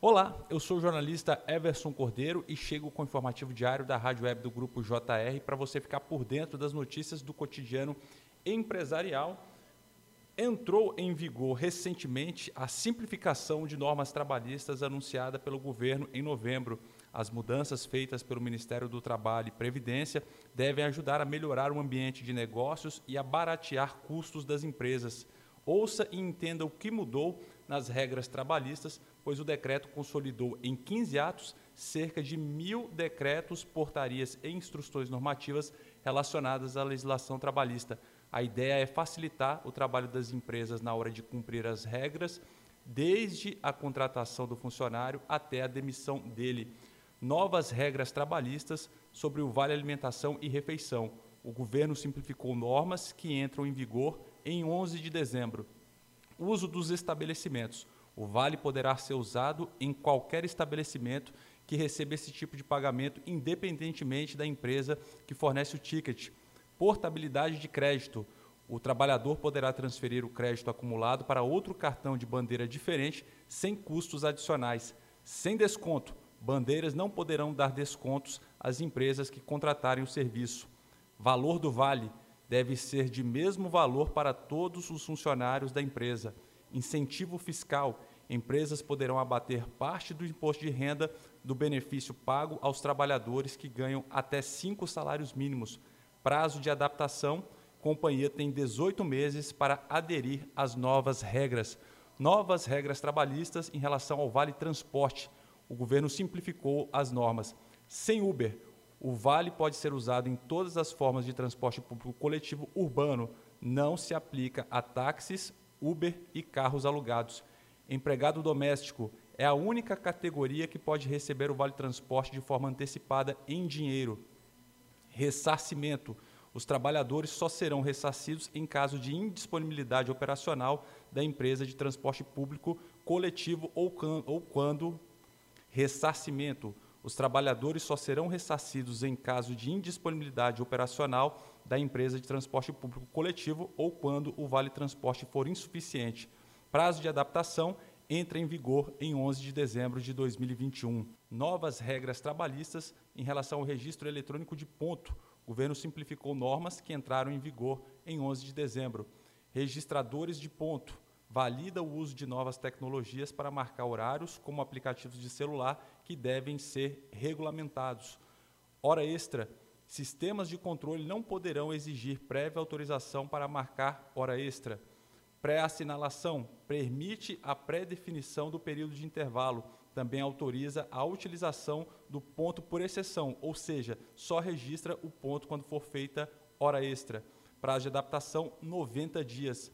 Olá, eu sou o jornalista Everson Cordeiro e chego com o informativo diário da Rádio Web do Grupo JR para você ficar por dentro das notícias do cotidiano empresarial. Entrou em vigor recentemente a simplificação de normas trabalhistas anunciada pelo governo em novembro. As mudanças feitas pelo Ministério do Trabalho e Previdência devem ajudar a melhorar o ambiente de negócios e a baratear custos das empresas. Ouça e entenda o que mudou nas regras trabalhistas pois o decreto consolidou em 15 atos cerca de mil decretos, portarias e instruções normativas relacionadas à legislação trabalhista. A ideia é facilitar o trabalho das empresas na hora de cumprir as regras, desde a contratação do funcionário até a demissão dele. Novas regras trabalhistas sobre o vale alimentação e refeição. O governo simplificou normas que entram em vigor em 11 de dezembro. Uso dos estabelecimentos. O vale poderá ser usado em qualquer estabelecimento que receba esse tipo de pagamento, independentemente da empresa que fornece o ticket. Portabilidade de crédito. O trabalhador poderá transferir o crédito acumulado para outro cartão de bandeira diferente, sem custos adicionais. Sem desconto. Bandeiras não poderão dar descontos às empresas que contratarem o serviço. Valor do vale deve ser de mesmo valor para todos os funcionários da empresa. Incentivo fiscal empresas poderão abater parte do imposto de renda do benefício pago aos trabalhadores que ganham até cinco salários mínimos. Prazo de adaptação: companhia tem 18 meses para aderir às novas regras. Novas regras trabalhistas em relação ao Vale Transporte. O governo simplificou as normas. Sem Uber, o Vale pode ser usado em todas as formas de transporte público coletivo urbano. Não se aplica a táxis, Uber e carros alugados. Empregado doméstico é a única categoria que pode receber o vale transporte de forma antecipada em dinheiro. Ressarcimento. Os trabalhadores só serão ressarcidos em caso de indisponibilidade operacional da empresa de transporte público coletivo ou, ou quando ressarcimento. Os trabalhadores só serão ressarcidos em caso de indisponibilidade operacional da empresa de transporte público coletivo ou quando o vale transporte for insuficiente. Prazo de adaptação entra em vigor em 11 de dezembro de 2021. Novas regras trabalhistas em relação ao registro eletrônico de ponto. O governo simplificou normas que entraram em vigor em 11 de dezembro. Registradores de ponto. Valida o uso de novas tecnologias para marcar horários, como aplicativos de celular, que devem ser regulamentados. Hora extra. Sistemas de controle não poderão exigir prévia autorização para marcar hora extra. Pré-assinalação permite a pré-definição do período de intervalo. Também autoriza a utilização do ponto por exceção, ou seja, só registra o ponto quando for feita hora extra. Prazo de adaptação: 90 dias.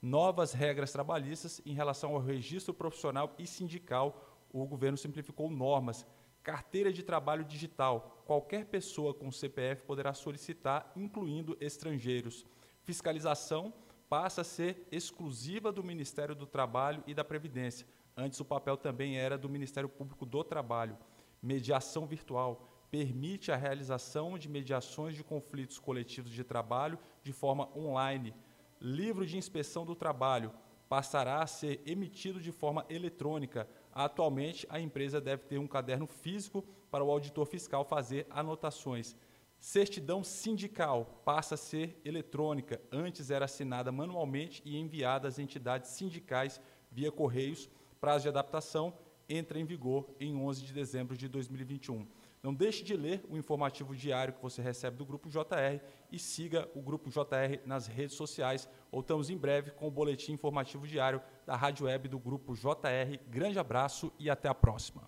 Novas regras trabalhistas em relação ao registro profissional e sindical. O governo simplificou normas. Carteira de trabalho digital. Qualquer pessoa com CPF poderá solicitar, incluindo estrangeiros. Fiscalização passa a ser exclusiva do Ministério do Trabalho e da Previdência. Antes, o papel também era do Ministério Público do Trabalho. Mediação virtual permite a realização de mediações de conflitos coletivos de trabalho de forma online. Livro de inspeção do trabalho passará a ser emitido de forma eletrônica. Atualmente, a empresa deve ter um caderno físico para o auditor fiscal fazer anotações. Certidão sindical passa a ser eletrônica. Antes era assinada manualmente e enviada às entidades sindicais via correios. Prazo de adaptação entra em vigor em 11 de dezembro de 2021. Não deixe de ler o informativo diário que você recebe do Grupo JR e siga o Grupo JR nas redes sociais. Voltamos em breve com o boletim informativo diário da Rádio Web do Grupo JR. Grande abraço e até a próxima.